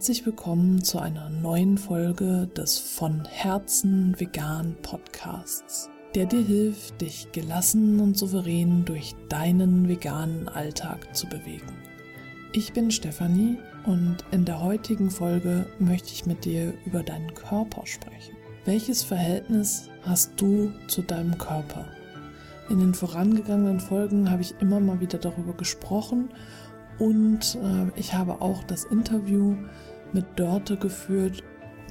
Herzlich willkommen zu einer neuen Folge des von Herzen vegan Podcasts, der dir hilft, dich gelassen und souverän durch deinen veganen Alltag zu bewegen. Ich bin Stefanie und in der heutigen Folge möchte ich mit dir über deinen Körper sprechen. Welches Verhältnis hast du zu deinem Körper? In den vorangegangenen Folgen habe ich immer mal wieder darüber gesprochen und äh, ich habe auch das Interview mit Dörte geführt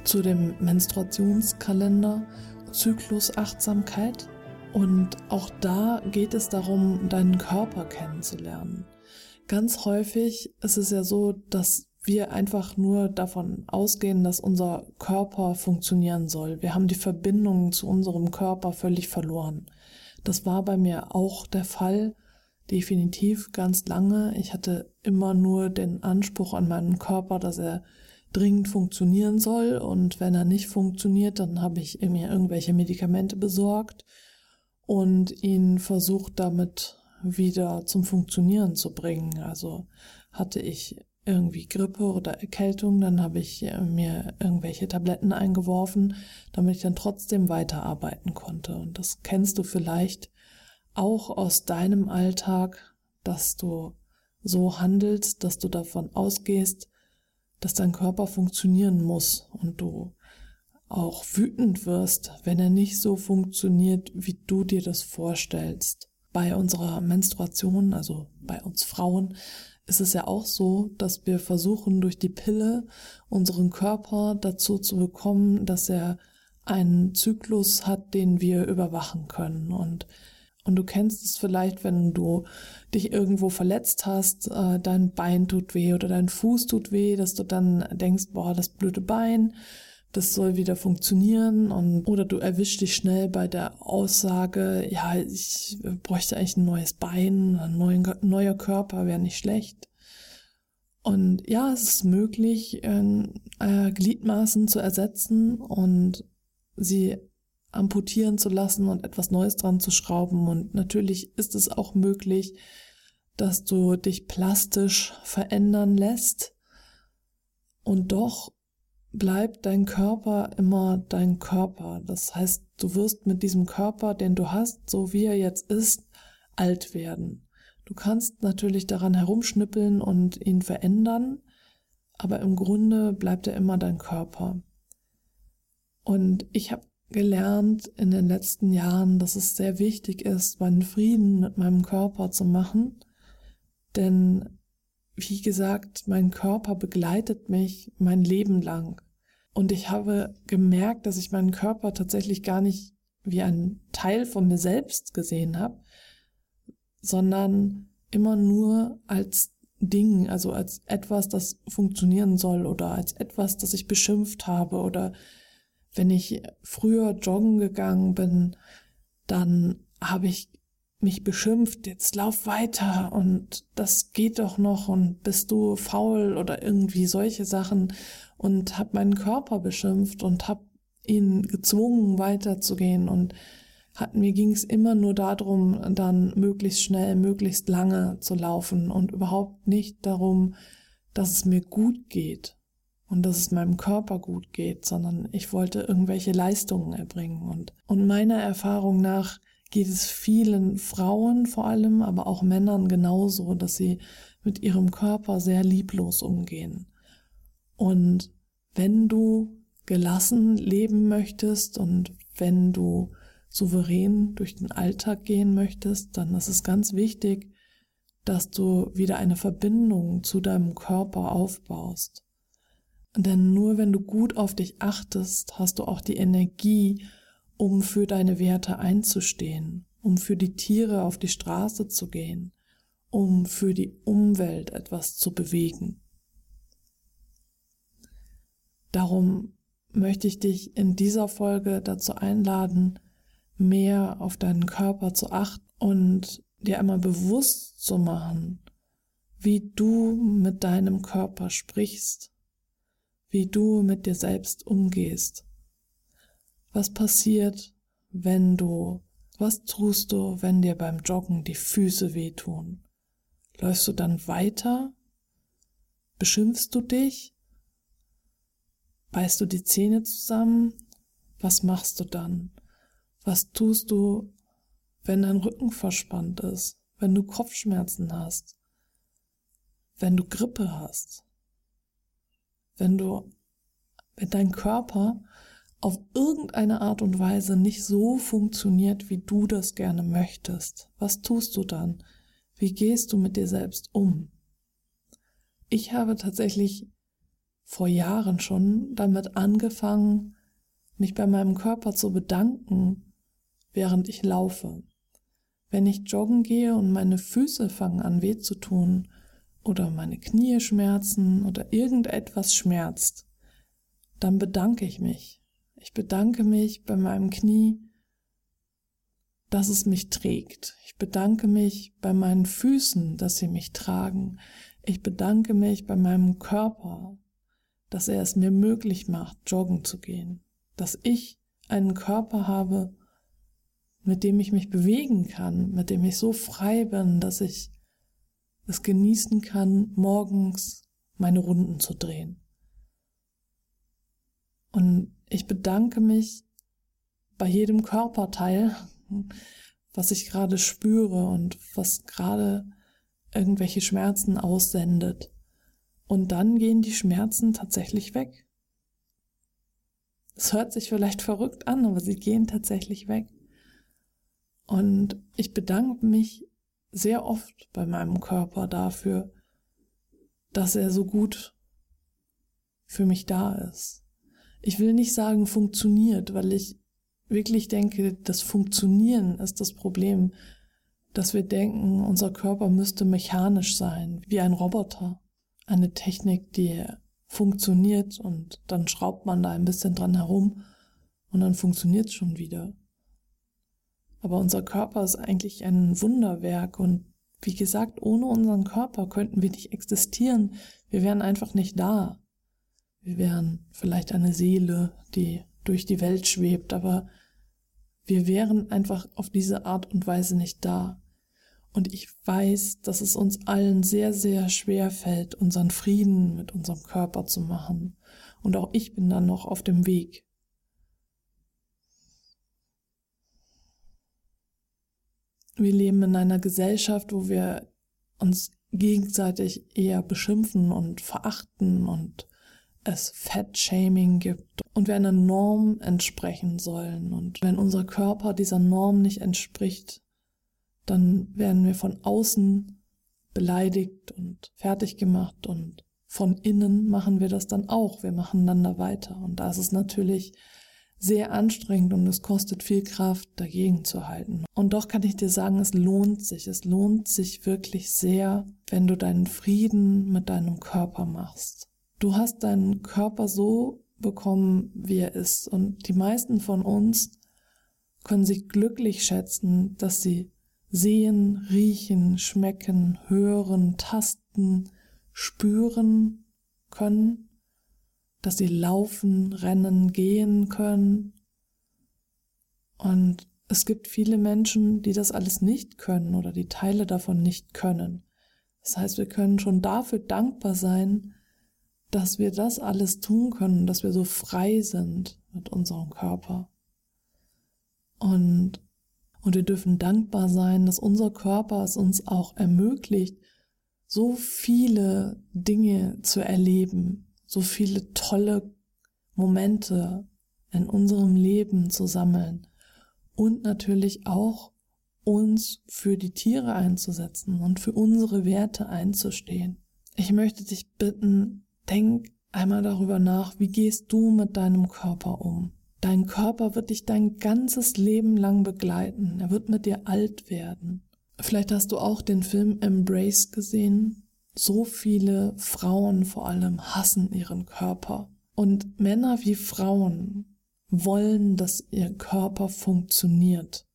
zu dem Menstruationskalender Zyklusachtsamkeit. Und auch da geht es darum, deinen Körper kennenzulernen. Ganz häufig ist es ja so, dass wir einfach nur davon ausgehen, dass unser Körper funktionieren soll. Wir haben die Verbindung zu unserem Körper völlig verloren. Das war bei mir auch der Fall definitiv ganz lange. Ich hatte immer nur den Anspruch an meinen Körper, dass er dringend funktionieren soll und wenn er nicht funktioniert, dann habe ich mir irgendwelche Medikamente besorgt und ihn versucht damit wieder zum Funktionieren zu bringen. Also hatte ich irgendwie Grippe oder Erkältung, dann habe ich mir irgendwelche Tabletten eingeworfen, damit ich dann trotzdem weiterarbeiten konnte. Und das kennst du vielleicht auch aus deinem Alltag, dass du so handelst, dass du davon ausgehst, dass dein Körper funktionieren muss und du auch wütend wirst, wenn er nicht so funktioniert, wie du dir das vorstellst. Bei unserer Menstruation, also bei uns Frauen, ist es ja auch so, dass wir versuchen, durch die Pille unseren Körper dazu zu bekommen, dass er einen Zyklus hat, den wir überwachen können. Und und du kennst es vielleicht, wenn du dich irgendwo verletzt hast, äh, dein Bein tut weh oder dein Fuß tut weh, dass du dann denkst, boah, das blöde Bein, das soll wieder funktionieren und oder du erwischst dich schnell bei der Aussage, ja, ich bräuchte eigentlich ein neues Bein, ein neuer, Körper wäre nicht schlecht. Und ja, es ist möglich, äh, Gliedmaßen zu ersetzen und sie amputieren zu lassen und etwas Neues dran zu schrauben. Und natürlich ist es auch möglich, dass du dich plastisch verändern lässt. Und doch bleibt dein Körper immer dein Körper. Das heißt, du wirst mit diesem Körper, den du hast, so wie er jetzt ist, alt werden. Du kannst natürlich daran herumschnippeln und ihn verändern, aber im Grunde bleibt er immer dein Körper. Und ich habe gelernt in den letzten Jahren, dass es sehr wichtig ist, meinen Frieden mit meinem Körper zu machen. Denn, wie gesagt, mein Körper begleitet mich mein Leben lang. Und ich habe gemerkt, dass ich meinen Körper tatsächlich gar nicht wie ein Teil von mir selbst gesehen habe, sondern immer nur als Ding, also als etwas, das funktionieren soll oder als etwas, das ich beschimpft habe oder wenn ich früher joggen gegangen bin, dann habe ich mich beschimpft, jetzt lauf weiter und das geht doch noch und bist du faul oder irgendwie solche Sachen und habe meinen Körper beschimpft und habe ihn gezwungen weiterzugehen und hat, mir ging es immer nur darum, dann möglichst schnell, möglichst lange zu laufen und überhaupt nicht darum, dass es mir gut geht und dass es meinem Körper gut geht, sondern ich wollte irgendwelche Leistungen erbringen. Und, und meiner Erfahrung nach geht es vielen Frauen vor allem, aber auch Männern genauso, dass sie mit ihrem Körper sehr lieblos umgehen. Und wenn du gelassen leben möchtest und wenn du souverän durch den Alltag gehen möchtest, dann ist es ganz wichtig, dass du wieder eine Verbindung zu deinem Körper aufbaust. Denn nur wenn du gut auf dich achtest, hast du auch die Energie, um für deine Werte einzustehen, um für die Tiere auf die Straße zu gehen, um für die Umwelt etwas zu bewegen. Darum möchte ich dich in dieser Folge dazu einladen, mehr auf deinen Körper zu achten und dir einmal bewusst zu machen, wie du mit deinem Körper sprichst, wie du mit dir selbst umgehst. Was passiert, wenn du, was tust du, wenn dir beim Joggen die Füße wehtun? Läufst du dann weiter? Beschimpfst du dich? Beißt du die Zähne zusammen? Was machst du dann? Was tust du, wenn dein Rücken verspannt ist, wenn du Kopfschmerzen hast, wenn du Grippe hast, wenn du, wenn dein Körper auf irgendeine Art und Weise nicht so funktioniert, wie du das gerne möchtest, was tust du dann? Wie gehst du mit dir selbst um? Ich habe tatsächlich vor Jahren schon damit angefangen, mich bei meinem Körper zu bedanken, während ich laufe. Wenn ich joggen gehe und meine Füße fangen an weh zu tun oder meine Knie schmerzen oder irgendetwas schmerzt, dann bedanke ich mich ich bedanke mich bei meinem Knie, dass es mich trägt. Ich bedanke mich bei meinen Füßen, dass sie mich tragen. Ich bedanke mich bei meinem Körper, dass er es mir möglich macht, joggen zu gehen. Dass ich einen Körper habe, mit dem ich mich bewegen kann, mit dem ich so frei bin, dass ich es genießen kann, morgens meine Runden zu drehen. Und ich bedanke mich bei jedem Körperteil, was ich gerade spüre und was gerade irgendwelche Schmerzen aussendet. Und dann gehen die Schmerzen tatsächlich weg. Es hört sich vielleicht verrückt an, aber sie gehen tatsächlich weg. Und ich bedanke mich sehr oft bei meinem Körper dafür, dass er so gut für mich da ist ich will nicht sagen funktioniert, weil ich wirklich denke, das Funktionieren ist das Problem, dass wir denken, unser Körper müsste mechanisch sein, wie ein Roboter. Eine Technik, die funktioniert und dann schraubt man da ein bisschen dran herum und dann funktioniert es schon wieder. Aber unser Körper ist eigentlich ein Wunderwerk und wie gesagt, ohne unseren Körper könnten wir nicht existieren. Wir wären einfach nicht da. Wir wären vielleicht eine Seele, die durch die Welt schwebt, aber wir wären einfach auf diese Art und Weise nicht da. Und ich weiß, dass es uns allen sehr, sehr schwer fällt, unseren Frieden mit unserem Körper zu machen. Und auch ich bin dann noch auf dem Weg. Wir leben in einer Gesellschaft, wo wir uns gegenseitig eher beschimpfen und verachten und es Fettshaming gibt und wir einer Norm entsprechen sollen. Und wenn unser Körper dieser Norm nicht entspricht, dann werden wir von außen beleidigt und fertig gemacht und von innen machen wir das dann auch. Wir machen dann da weiter. Und da ist es natürlich sehr anstrengend und es kostet viel Kraft, dagegen zu halten. Und doch kann ich dir sagen, es lohnt sich. Es lohnt sich wirklich sehr, wenn du deinen Frieden mit deinem Körper machst. Du hast deinen Körper so bekommen, wie er ist. Und die meisten von uns können sich glücklich schätzen, dass sie sehen, riechen, schmecken, hören, tasten, spüren können, dass sie laufen, rennen, gehen können. Und es gibt viele Menschen, die das alles nicht können oder die Teile davon nicht können. Das heißt, wir können schon dafür dankbar sein, dass wir das alles tun können, dass wir so frei sind mit unserem Körper. Und, und wir dürfen dankbar sein, dass unser Körper es uns auch ermöglicht, so viele Dinge zu erleben, so viele tolle Momente in unserem Leben zu sammeln und natürlich auch uns für die Tiere einzusetzen und für unsere Werte einzustehen. Ich möchte dich bitten, Denk einmal darüber nach, wie gehst du mit deinem Körper um? Dein Körper wird dich dein ganzes Leben lang begleiten. Er wird mit dir alt werden. Vielleicht hast du auch den Film Embrace gesehen. So viele Frauen vor allem hassen ihren Körper. Und Männer wie Frauen wollen, dass ihr Körper funktioniert.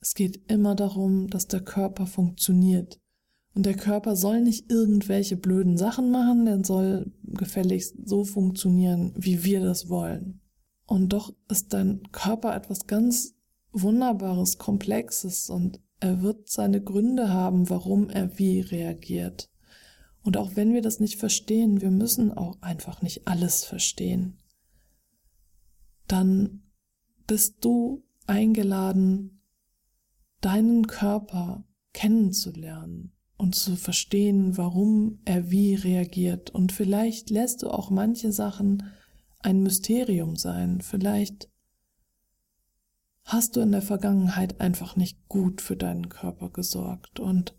Es geht immer darum, dass der Körper funktioniert. Und der Körper soll nicht irgendwelche blöden Sachen machen, der soll gefälligst so funktionieren, wie wir das wollen. Und doch ist dein Körper etwas ganz Wunderbares, Komplexes und er wird seine Gründe haben, warum er wie reagiert. Und auch wenn wir das nicht verstehen, wir müssen auch einfach nicht alles verstehen. dann bist du eingeladen, deinen Körper kennenzulernen und zu verstehen, warum er wie reagiert. Und vielleicht lässt du auch manche Sachen ein Mysterium sein. Vielleicht hast du in der Vergangenheit einfach nicht gut für deinen Körper gesorgt und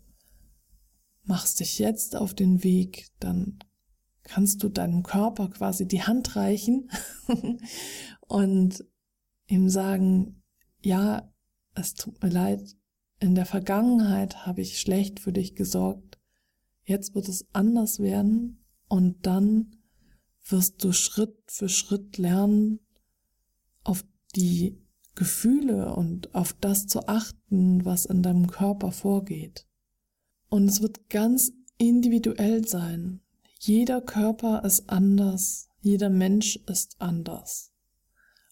machst dich jetzt auf den Weg, dann kannst du deinem Körper quasi die Hand reichen und ihm sagen, ja, es tut mir leid, in der Vergangenheit habe ich schlecht für dich gesorgt, jetzt wird es anders werden und dann wirst du Schritt für Schritt lernen, auf die Gefühle und auf das zu achten, was in deinem Körper vorgeht. Und es wird ganz individuell sein. Jeder Körper ist anders, jeder Mensch ist anders.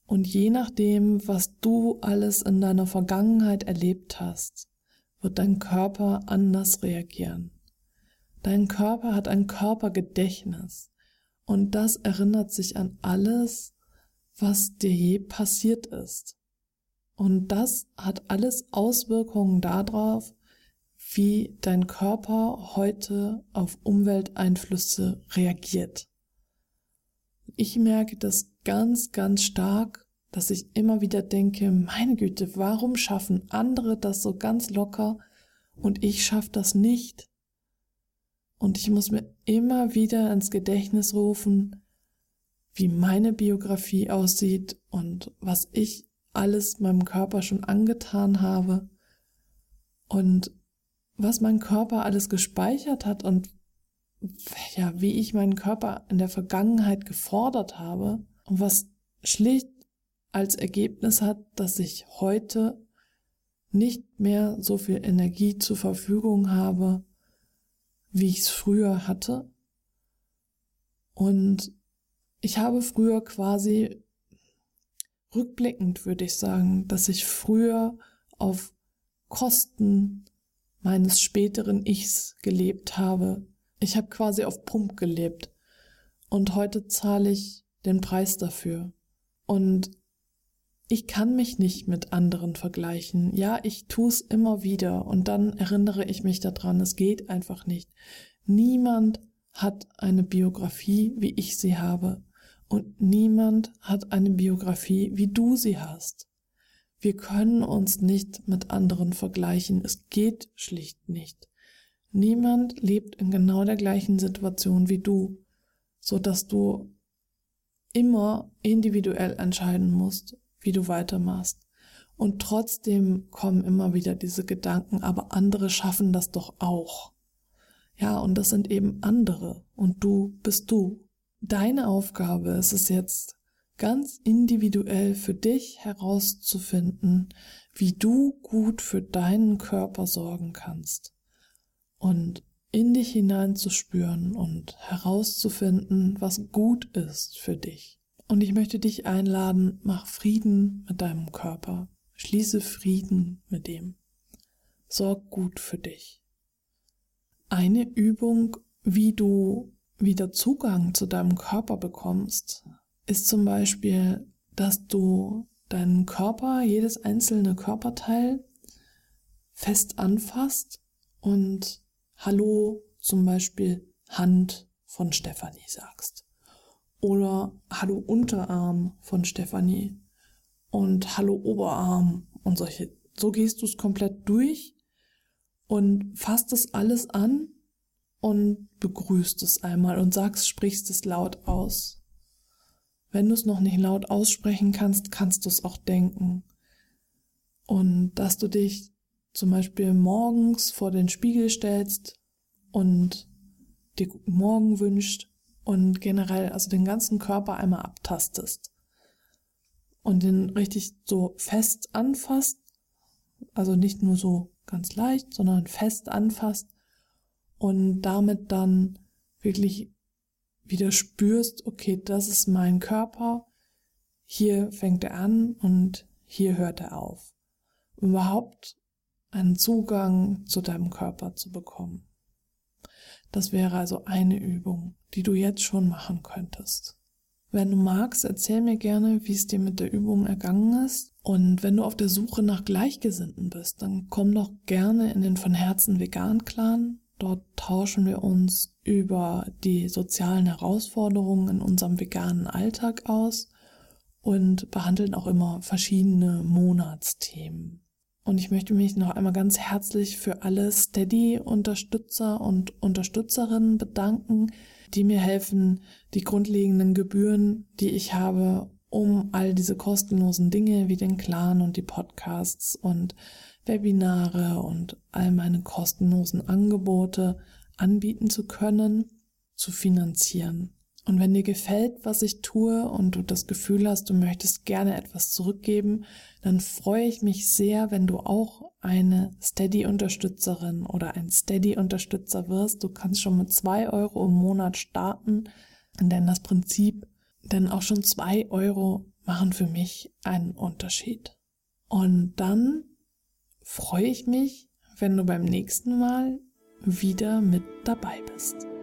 Und je nachdem, was du alles in deiner Vergangenheit erlebt hast, wird dein Körper anders reagieren. Dein Körper hat ein Körpergedächtnis und das erinnert sich an alles, was dir je passiert ist. Und das hat alles Auswirkungen darauf, wie dein Körper heute auf Umwelteinflüsse reagiert. Ich merke das ganz, ganz stark, dass ich immer wieder denke, meine Güte, warum schaffen andere das so ganz locker und ich schaffe das nicht? Und ich muss mir immer wieder ins Gedächtnis rufen, wie meine Biografie aussieht und was ich alles meinem Körper schon angetan habe und was mein Körper alles gespeichert hat und ja, wie ich meinen Körper in der Vergangenheit gefordert habe und was schlicht als Ergebnis hat, dass ich heute nicht mehr so viel Energie zur Verfügung habe, wie ich es früher hatte. Und ich habe früher quasi rückblickend würde ich sagen, dass ich früher auf Kosten meines späteren Ichs gelebt habe. Ich habe quasi auf Pump gelebt und heute zahle ich den Preis dafür. Und ich kann mich nicht mit anderen vergleichen. Ja, ich tue es immer wieder und dann erinnere ich mich daran, es geht einfach nicht. Niemand hat eine Biografie, wie ich sie habe. Und niemand hat eine Biografie, wie du sie hast. Wir können uns nicht mit anderen vergleichen. Es geht schlicht nicht. Niemand lebt in genau der gleichen Situation wie du, so dass du immer individuell entscheiden musst, wie du weitermachst. Und trotzdem kommen immer wieder diese Gedanken, aber andere schaffen das doch auch. Ja, und das sind eben andere und du bist du. Deine Aufgabe ist es jetzt, ganz individuell für dich herauszufinden, wie du gut für deinen Körper sorgen kannst und in dich hineinzuspüren und herauszufinden, was gut ist für dich. Und ich möchte dich einladen, mach Frieden mit deinem Körper. Schließe Frieden mit dem. Sorg gut für dich. Eine Übung, wie du wieder Zugang zu deinem Körper bekommst, ist zum Beispiel, dass du deinen Körper, jedes einzelne Körperteil fest anfasst und Hallo zum Beispiel Hand von Stefanie sagst oder Hallo Unterarm von Stefanie und Hallo Oberarm und solche. So gehst du es komplett durch und fasst es alles an und begrüßt es einmal und sagst, sprichst es laut aus. Wenn du es noch nicht laut aussprechen kannst, kannst du es auch denken. Und dass du dich zum Beispiel morgens vor den Spiegel stellst und dir guten Morgen wünscht und generell also den ganzen Körper einmal abtastest und den richtig so fest anfasst, also nicht nur so ganz leicht, sondern fest anfasst und damit dann wirklich wieder spürst, okay, das ist mein Körper, hier fängt er an und hier hört er auf. Um überhaupt einen Zugang zu deinem Körper zu bekommen. Das wäre also eine Übung, die du jetzt schon machen könntest. Wenn du magst, erzähl mir gerne, wie es dir mit der Übung ergangen ist. Und wenn du auf der Suche nach Gleichgesinnten bist, dann komm doch gerne in den von Herzen vegan Clan. Dort tauschen wir uns über die sozialen Herausforderungen in unserem veganen Alltag aus und behandeln auch immer verschiedene Monatsthemen. Und ich möchte mich noch einmal ganz herzlich für alle Steady-Unterstützer und Unterstützerinnen bedanken, die mir helfen, die grundlegenden Gebühren, die ich habe, um all diese kostenlosen Dinge wie den Clan und die Podcasts und Webinare und all meine kostenlosen Angebote anbieten zu können, zu finanzieren. Und wenn dir gefällt, was ich tue und du das Gefühl hast, du möchtest gerne etwas zurückgeben, dann freue ich mich sehr, wenn du auch eine Steady-Unterstützerin oder ein Steady-Unterstützer wirst. Du kannst schon mit zwei Euro im Monat starten, denn das Prinzip, denn auch schon zwei Euro machen für mich einen Unterschied. Und dann freue ich mich, wenn du beim nächsten Mal wieder mit dabei bist.